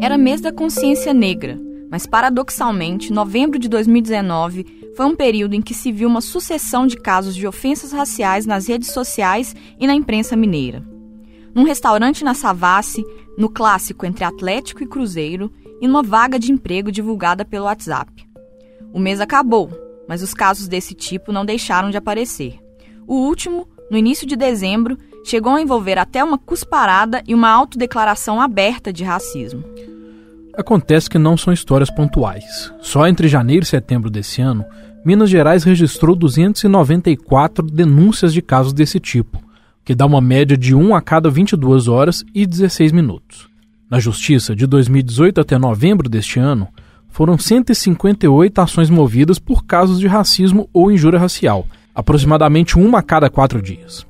Era mês da consciência negra, mas paradoxalmente, novembro de 2019 foi um período em que se viu uma sucessão de casos de ofensas raciais nas redes sociais e na imprensa mineira. Num restaurante na Savassi, no clássico entre Atlético e Cruzeiro, e numa vaga de emprego divulgada pelo WhatsApp. O mês acabou, mas os casos desse tipo não deixaram de aparecer. O último, no início de dezembro, chegou a envolver até uma cusparada e uma autodeclaração aberta de racismo. Acontece que não são histórias pontuais. Só entre janeiro e setembro desse ano, Minas Gerais registrou 294 denúncias de casos desse tipo, que dá uma média de 1 a cada 22 horas e 16 minutos. Na Justiça, de 2018 até novembro deste ano, foram 158 ações movidas por casos de racismo ou injúria racial, aproximadamente uma a cada quatro dias.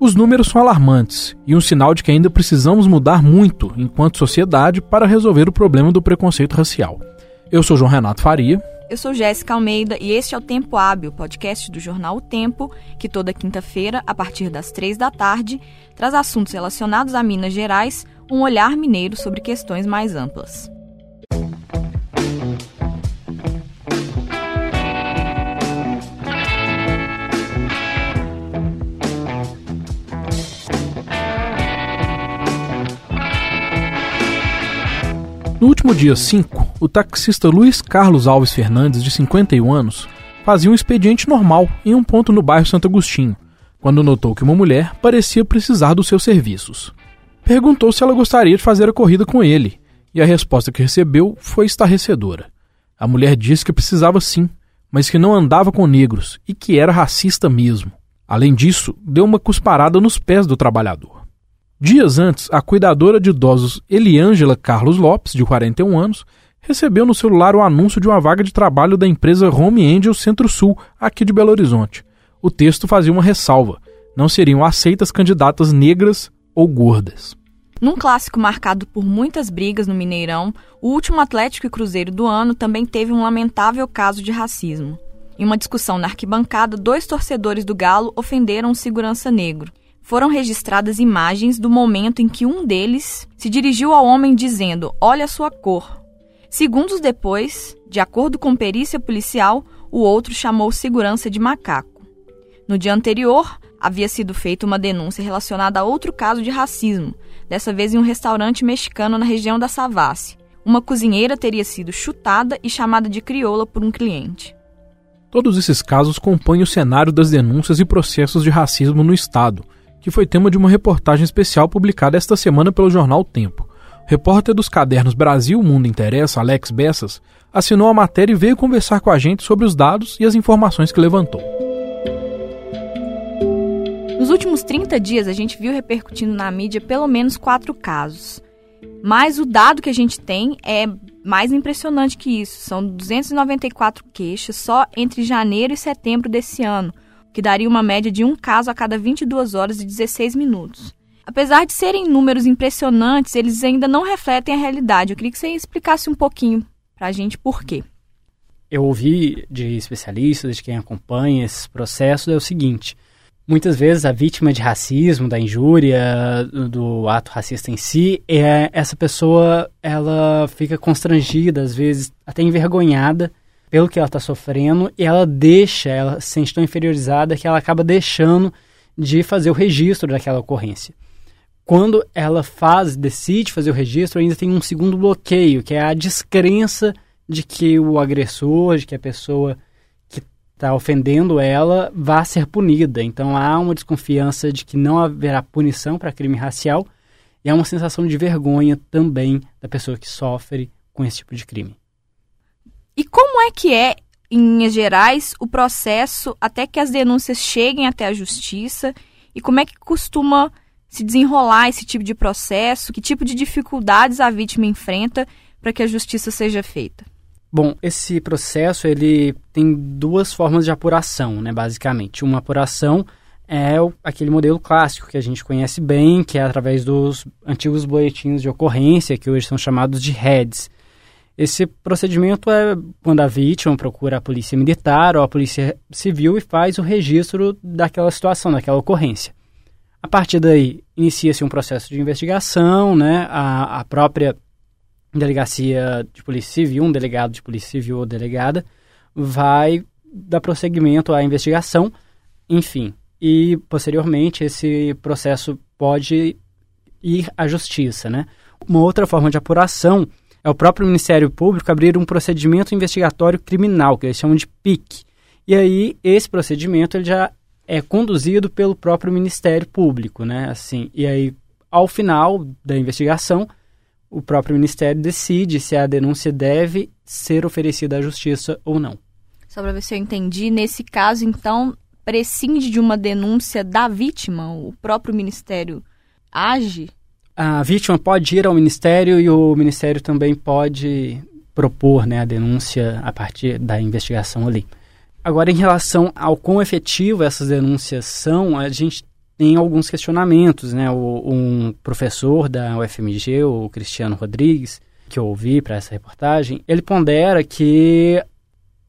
Os números são alarmantes e um sinal de que ainda precisamos mudar muito enquanto sociedade para resolver o problema do preconceito racial. Eu sou João Renato Faria. Eu sou Jéssica Almeida e este é o Tempo Hábil, podcast do jornal O Tempo, que toda quinta-feira, a partir das três da tarde, traz assuntos relacionados a Minas Gerais, um olhar mineiro sobre questões mais amplas. No último dia 5, o taxista Luiz Carlos Alves Fernandes, de 51 anos, fazia um expediente normal em um ponto no bairro Santo Agostinho, quando notou que uma mulher parecia precisar dos seus serviços. Perguntou se ela gostaria de fazer a corrida com ele, e a resposta que recebeu foi estarrecedora. A mulher disse que precisava sim, mas que não andava com negros e que era racista mesmo. Além disso, deu uma cusparada nos pés do trabalhador. Dias antes, a cuidadora de idosos Eliângela Carlos Lopes, de 41 anos, recebeu no celular o anúncio de uma vaga de trabalho da empresa Home Angel Centro-Sul, aqui de Belo Horizonte. O texto fazia uma ressalva: não seriam aceitas candidatas negras ou gordas. Num clássico marcado por muitas brigas no Mineirão, o último Atlético e Cruzeiro do ano também teve um lamentável caso de racismo. Em uma discussão na arquibancada, dois torcedores do Galo ofenderam um segurança negro foram registradas imagens do momento em que um deles se dirigiu ao homem dizendo: Olha a sua cor. Segundos depois, de acordo com perícia policial, o outro chamou segurança de macaco. No dia anterior, havia sido feita uma denúncia relacionada a outro caso de racismo, dessa vez em um restaurante mexicano na região da Savassi. Uma cozinheira teria sido chutada e chamada de crioula por um cliente. Todos esses casos compõem o cenário das denúncias e processos de racismo no Estado, que foi tema de uma reportagem especial publicada esta semana pelo jornal Tempo. O repórter dos cadernos Brasil Mundo Interessa, Alex Bessas, assinou a matéria e veio conversar com a gente sobre os dados e as informações que levantou. Nos últimos 30 dias, a gente viu repercutindo na mídia pelo menos quatro casos. Mas o dado que a gente tem é mais impressionante que isso. São 294 queixas só entre janeiro e setembro desse ano, que daria uma média de um caso a cada 22 horas e 16 minutos. Apesar de serem números impressionantes, eles ainda não refletem a realidade. Eu queria que você explicasse um pouquinho para a gente por quê. Eu ouvi de especialistas, de quem acompanha esses processos, é o seguinte: muitas vezes a vítima de racismo, da injúria, do ato racista em si, é essa pessoa, ela fica constrangida, às vezes até envergonhada pelo que ela está sofrendo e ela deixa, ela se sente tão inferiorizada que ela acaba deixando de fazer o registro daquela ocorrência. Quando ela faz, decide fazer o registro, ainda tem um segundo bloqueio, que é a descrença de que o agressor, de que a pessoa que está ofendendo ela vá ser punida. Então há uma desconfiança de que não haverá punição para crime racial e há uma sensação de vergonha também da pessoa que sofre com esse tipo de crime. E como é que é, em linhas gerais, o processo até que as denúncias cheguem até a justiça? E como é que costuma se desenrolar esse tipo de processo? Que tipo de dificuldades a vítima enfrenta para que a justiça seja feita? Bom, esse processo ele tem duas formas de apuração, né, basicamente. Uma apuração é aquele modelo clássico que a gente conhece bem, que é através dos antigos boletins de ocorrência, que hoje são chamados de heads. Esse procedimento é quando a vítima procura a polícia militar ou a polícia civil e faz o registro daquela situação, daquela ocorrência. A partir daí, inicia-se um processo de investigação, né? A, a própria delegacia de polícia civil, um delegado de polícia civil ou delegada, vai dar prosseguimento à investigação, enfim. E, posteriormente, esse processo pode ir à justiça, né? Uma outra forma de apuração é o próprio Ministério Público abrir um procedimento investigatório criminal, que eles chamam de PIC. E aí, esse procedimento ele já é conduzido pelo próprio Ministério Público, né? Assim, e aí, ao final da investigação, o próprio Ministério decide se a denúncia deve ser oferecida à Justiça ou não. Só para ver se eu entendi, nesse caso, então, prescinde de uma denúncia da vítima? O próprio Ministério age? A vítima pode ir ao Ministério e o Ministério também pode propor né, a denúncia a partir da investigação ali. Agora, em relação ao quão efetivo essas denúncias são, a gente tem alguns questionamentos. Né? O, um professor da UFMG, o Cristiano Rodrigues, que eu ouvi para essa reportagem, ele pondera que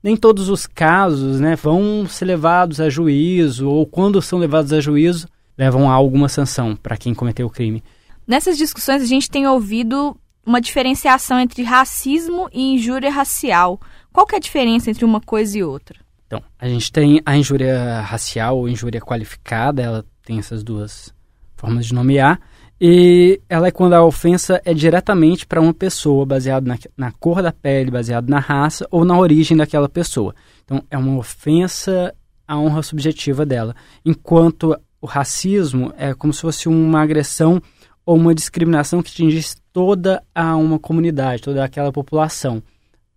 nem todos os casos né, vão ser levados a juízo, ou quando são levados a juízo, levam a alguma sanção para quem cometeu o crime. Nessas discussões, a gente tem ouvido uma diferenciação entre racismo e injúria racial. Qual que é a diferença entre uma coisa e outra? Então, a gente tem a injúria racial ou injúria qualificada, ela tem essas duas formas de nomear. E ela é quando a ofensa é diretamente para uma pessoa, baseado na, na, cor da pele, baseado na raça ou na origem daquela pessoa. Então, é uma ofensa à honra subjetiva dela. Enquanto o racismo é como se fosse uma agressão ou uma discriminação que atingisse toda a uma comunidade, toda aquela população.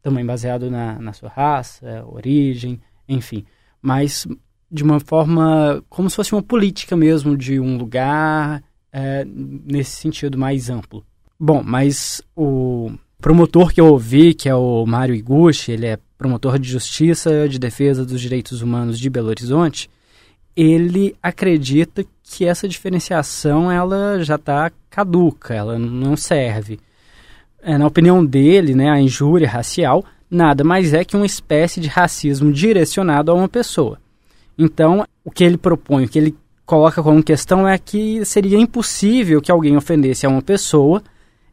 Também baseado na, na sua raça, origem, enfim. Mas de uma forma como se fosse uma política mesmo de um lugar é, nesse sentido mais amplo. Bom, mas o promotor que eu ouvi, que é o Mário Iguchi, ele é promotor de justiça de defesa dos direitos humanos de Belo Horizonte, ele acredita que essa diferenciação ela já está caduca, ela não serve. É, na opinião dele, né, a injúria racial nada mais é que uma espécie de racismo direcionado a uma pessoa. Então, o que ele propõe, o que ele coloca como questão é que seria impossível que alguém ofendesse a uma pessoa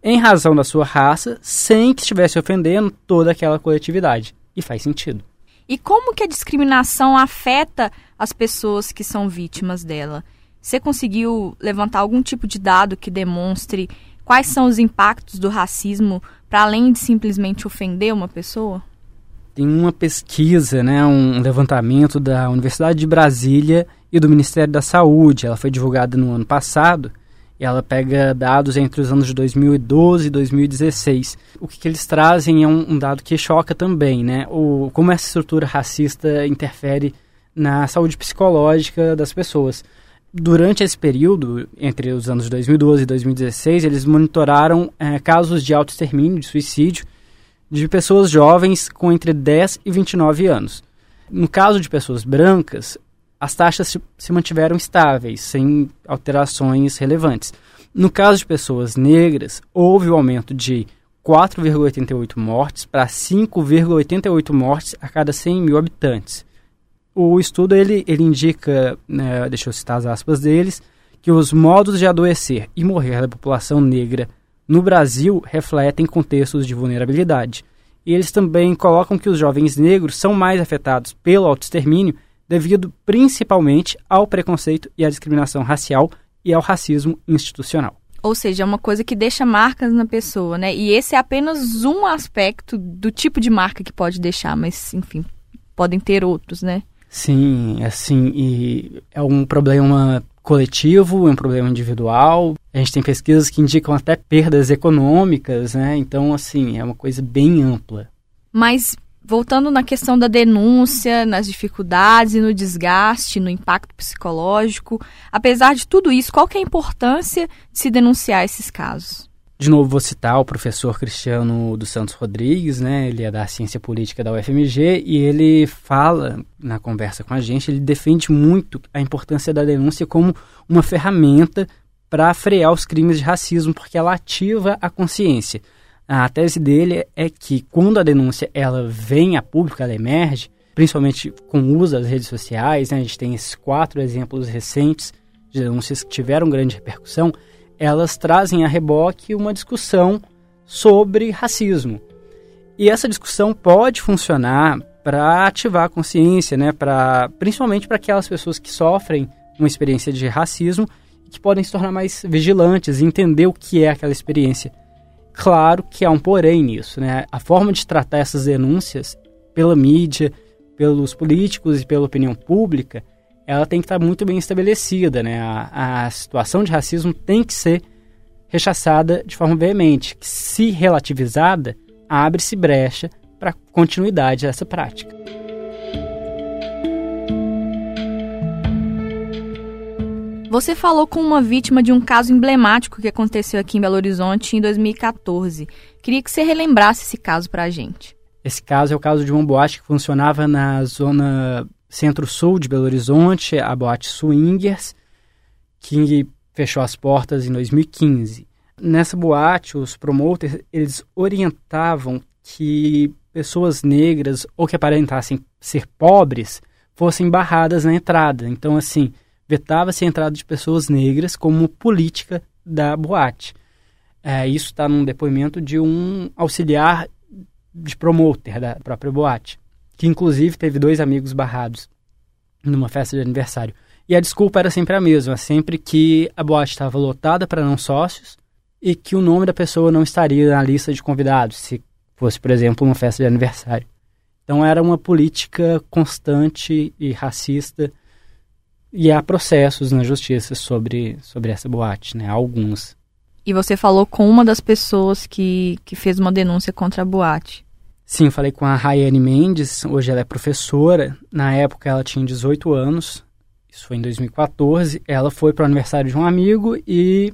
em razão da sua raça sem que estivesse ofendendo toda aquela coletividade. E faz sentido. E como que a discriminação afeta as pessoas que são vítimas dela? Você conseguiu levantar algum tipo de dado que demonstre quais são os impactos do racismo para além de simplesmente ofender uma pessoa? Tem uma pesquisa, né, um levantamento da Universidade de Brasília e do Ministério da Saúde. Ela foi divulgada no ano passado e ela pega dados entre os anos de 2012 e 2016. O que, que eles trazem é um, um, dado que choca também, né? O, como essa estrutura racista interfere na saúde psicológica das pessoas. Durante esse período, entre os anos 2012 e 2016, eles monitoraram é, casos de autoextermínio, de suicídio, de pessoas jovens com entre 10 e 29 anos. No caso de pessoas brancas, as taxas se, se mantiveram estáveis, sem alterações relevantes. No caso de pessoas negras, houve o um aumento de 4,88 mortes para 5,88 mortes a cada 100 mil habitantes. O estudo ele, ele indica, né, deixa eu citar as aspas deles, que os modos de adoecer e morrer da população negra no Brasil refletem contextos de vulnerabilidade. E eles também colocam que os jovens negros são mais afetados pelo autoextermínio devido principalmente ao preconceito e à discriminação racial e ao racismo institucional. Ou seja, é uma coisa que deixa marcas na pessoa, né? E esse é apenas um aspecto do tipo de marca que pode deixar, mas enfim, podem ter outros, né? Sim, assim, e é um problema coletivo, é um problema individual. A gente tem pesquisas que indicam até perdas econômicas, né? Então, assim, é uma coisa bem ampla. Mas voltando na questão da denúncia, nas dificuldades e no desgaste, no impacto psicológico, apesar de tudo isso, qual que é a importância de se denunciar esses casos? De novo, vou citar o professor Cristiano dos Santos Rodrigues, né? Ele é da Ciência Política da UFMG e ele fala na conversa com a gente, ele defende muito a importância da denúncia como uma ferramenta para frear os crimes de racismo, porque ela ativa a consciência. A tese dele é que quando a denúncia ela vem a público, ela emerge, principalmente com o uso das redes sociais, né? a gente tem esses quatro exemplos recentes de denúncias que tiveram grande repercussão, elas trazem a reboque uma discussão sobre racismo. E essa discussão pode funcionar para ativar a consciência, né, pra, principalmente para aquelas pessoas que sofrem uma experiência de racismo e que podem se tornar mais vigilantes e entender o que é aquela experiência. Claro que há um porém nisso, né? A forma de tratar essas denúncias pela mídia, pelos políticos e pela opinião pública, ela tem que estar muito bem estabelecida, né? A, a situação de racismo tem que ser rechaçada de forma veemente, que se relativizada, abre-se brecha para continuidade dessa prática. Você falou com uma vítima de um caso emblemático que aconteceu aqui em Belo Horizonte em 2014. Queria que você relembrasse esse caso para a gente. Esse caso é o caso de uma boate que funcionava na zona centro-sul de Belo Horizonte, a boate Swingers, que fechou as portas em 2015. Nessa boate, os promoters eles orientavam que pessoas negras ou que aparentassem ser pobres fossem barradas na entrada. Então, assim, vetava-se a entrada de pessoas negras como política da boate. É, isso está num depoimento de um auxiliar de promoter da própria boate, que inclusive teve dois amigos barrados numa festa de aniversário. E a desculpa era sempre a mesma, sempre que a boate estava lotada para não sócios e que o nome da pessoa não estaria na lista de convidados, se fosse, por exemplo, uma festa de aniversário. Então era uma política constante e racista e há processos na justiça sobre, sobre essa boate, né? Alguns. E você falou com uma das pessoas que, que fez uma denúncia contra a boate. Sim, falei com a Rayane Mendes, hoje ela é professora. Na época ela tinha 18 anos, isso foi em 2014. Ela foi para o aniversário de um amigo e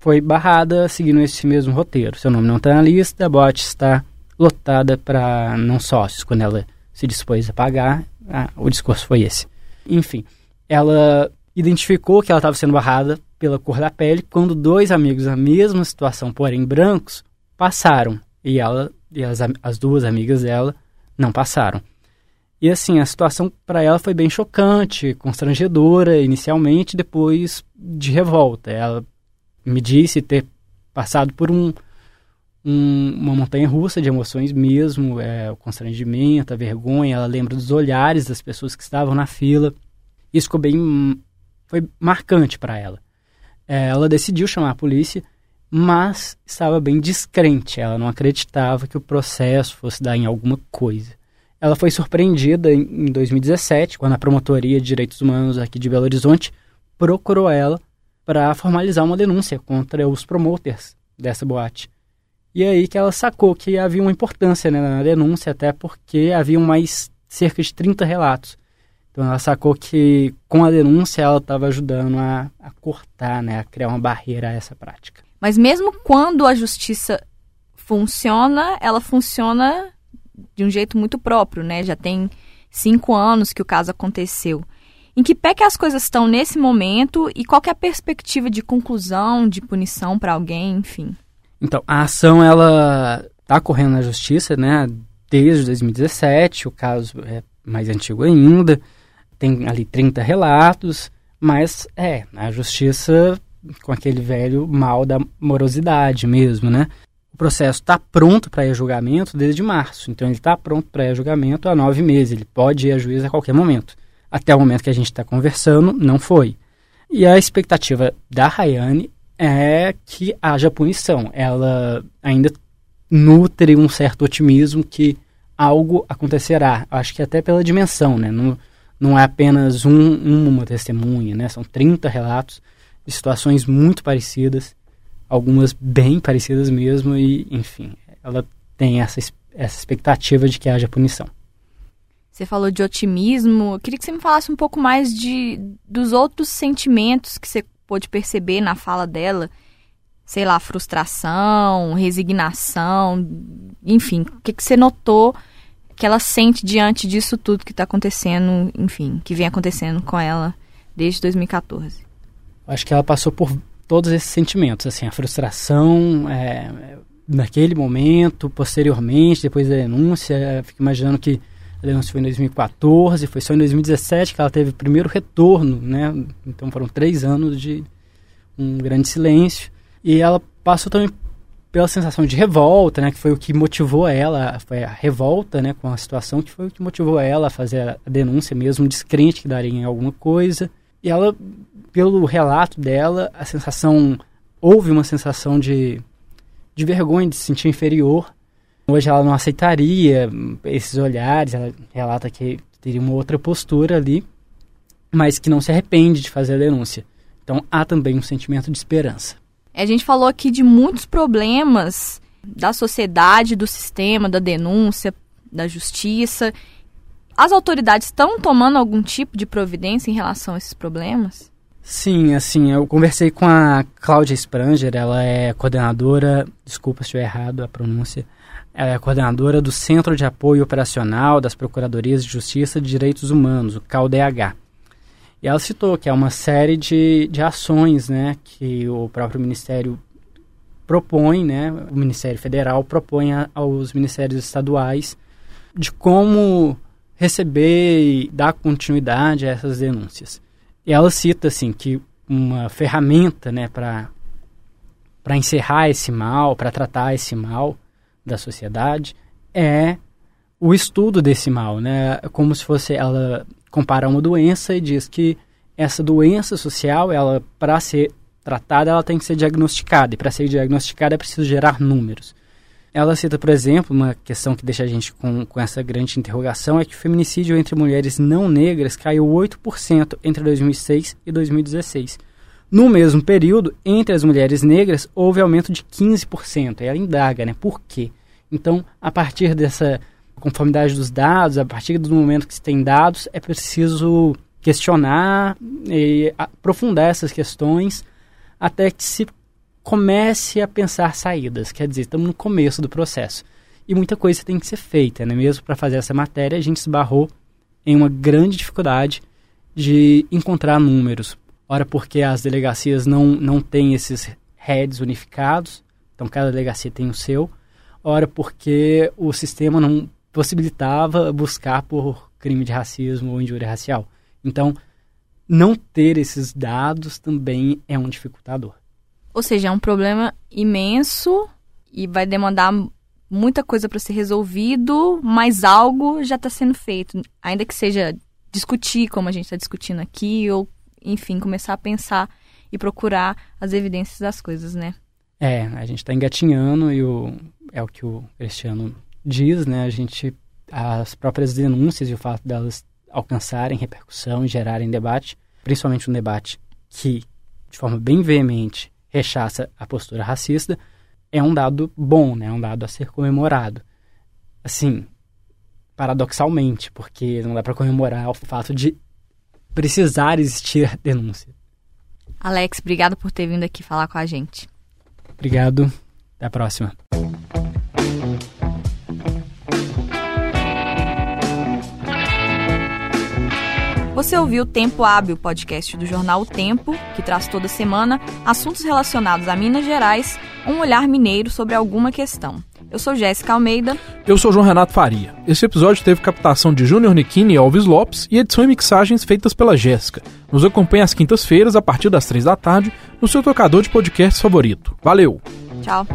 foi barrada seguindo esse mesmo roteiro. Seu nome não está na lista, a boate está lotada para não sócios. Quando ela se dispôs a pagar, ah, o discurso foi esse. Enfim, ela identificou que ela estava sendo barrada pela cor da pele quando dois amigos na mesma situação, porém brancos, passaram. E ela e as, as duas amigas dela não passaram. E assim, a situação para ela foi bem chocante, constrangedora inicialmente, depois de revolta. Ela me disse ter passado por um, um, uma montanha russa de emoções mesmo, é, o constrangimento, a vergonha. Ela lembra dos olhares das pessoas que estavam na fila. Isso ficou bem. foi marcante para ela. É, ela decidiu chamar a polícia, mas estava bem descrente. Ela não acreditava que o processo fosse dar em alguma coisa. Ela foi surpreendida em 2017, quando a Promotoria de Direitos Humanos aqui de Belo Horizonte procurou ela para formalizar uma denúncia contra os promoters dessa boate. E aí que ela sacou que havia uma importância né, na denúncia, até porque haviam mais cerca de 30 relatos. Então ela sacou que com a denúncia ela estava ajudando a, a cortar, né, a criar uma barreira a essa prática. Mas mesmo quando a justiça funciona, ela funciona de um jeito muito próprio, né? Já tem cinco anos que o caso aconteceu. Em que pé que as coisas estão nesse momento e qual é a perspectiva de conclusão, de punição para alguém, enfim? Então, a ação ela está correndo na justiça, né? Desde 2017, o caso é mais antigo ainda tem ali 30 relatos, mas é, a justiça com aquele velho mal da morosidade mesmo, né? O processo está pronto para julgamento desde março, então ele está pronto para julgamento há nove meses, ele pode ir a juiz a qualquer momento. Até o momento que a gente está conversando, não foi. E a expectativa da Rayane é que haja punição. Ela ainda nutre um certo otimismo que algo acontecerá. Acho que até pela dimensão, né? Não é apenas um, uma testemunha, né? São 30 relatos de situações muito parecidas, algumas bem parecidas mesmo, e, enfim, ela tem essa, essa expectativa de que haja punição. Você falou de otimismo. Eu queria que você me falasse um pouco mais de dos outros sentimentos que você pôde perceber na fala dela. Sei lá, frustração, resignação, enfim, o que, que você notou que ela sente diante disso tudo que está acontecendo, enfim, que vem acontecendo com ela desde 2014? Acho que ela passou por todos esses sentimentos, assim, a frustração é, naquele momento, posteriormente, depois da denúncia, fico imaginando que a denúncia foi em 2014, foi só em 2017 que ela teve o primeiro retorno, né? Então foram três anos de um grande silêncio. E ela passou também pela sensação de revolta, né, que foi o que motivou ela, foi a revolta, né, com a situação que foi o que motivou ela a fazer a denúncia mesmo, descrente que daria em alguma coisa. E ela, pelo relato dela, a sensação houve uma sensação de de vergonha, de se sentir inferior. Hoje ela não aceitaria esses olhares, ela relata que teria uma outra postura ali, mas que não se arrepende de fazer a denúncia. Então há também um sentimento de esperança. A gente falou aqui de muitos problemas da sociedade, do sistema, da denúncia, da justiça. As autoridades estão tomando algum tipo de providência em relação a esses problemas? Sim, assim, eu conversei com a Cláudia Spranger, ela é coordenadora, desculpa se estiver errado a pronúncia, ela é coordenadora do Centro de Apoio Operacional das Procuradorias de Justiça de Direitos Humanos, o CAUDH. E ela citou que é uma série de, de ações né, que o próprio Ministério propõe, né, o Ministério Federal propõe a, aos ministérios estaduais de como receber e dar continuidade a essas denúncias. E ela cita assim que uma ferramenta né, para encerrar esse mal, para tratar esse mal da sociedade, é o estudo desse mal, né? Como se fosse ela compara uma doença e diz que essa doença social, ela para ser tratada, ela tem que ser diagnosticada e para ser diagnosticada é preciso gerar números. Ela cita, por exemplo, uma questão que deixa a gente com, com essa grande interrogação é que o feminicídio entre mulheres não negras caiu 8% entre 2006 e 2016. No mesmo período, entre as mulheres negras, houve aumento de 15%. E ela indaga, né? Por quê? Então, a partir dessa conformidade dos dados, a partir do momento que se tem dados, é preciso questionar e aprofundar essas questões até que se comece a pensar saídas. Quer dizer, estamos no começo do processo. E muita coisa tem que ser feita, né? Mesmo para fazer essa matéria, a gente esbarrou em uma grande dificuldade de encontrar números. Ora, porque as delegacias não, não têm esses heads unificados, então cada delegacia tem o seu. Ora, porque o sistema não possibilitava buscar por crime de racismo ou injúria racial. Então, não ter esses dados também é um dificultador. Ou seja, é um problema imenso e vai demandar muita coisa para ser resolvido, mas algo já está sendo feito. Ainda que seja discutir, como a gente está discutindo aqui, ou, enfim, começar a pensar e procurar as evidências das coisas, né? É, a gente está engatinhando e o, é o que o Cristiano diz, né? A gente, as próprias denúncias e o fato delas alcançarem repercussão e gerarem debate, principalmente um debate que, de forma bem veemente, rechaça a postura racista, é um dado bom, né? É um dado a ser comemorado. Assim, paradoxalmente, porque não dá para comemorar o fato de precisar existir denúncia. Alex, obrigado por ter vindo aqui falar com a gente. Obrigado. Até a próxima. Você ouviu o Tempo Hábil, podcast do jornal O Tempo, que traz toda semana assuntos relacionados a Minas Gerais, um olhar mineiro sobre alguma questão. Eu sou Jéssica Almeida. Eu sou João Renato Faria. Esse episódio teve captação de Júnior Niquini e Alves Lopes e edição e mixagens feitas pela Jéssica. Nos acompanhe às quintas-feiras, a partir das três da tarde, no seu tocador de podcast favorito. Valeu! Tchau!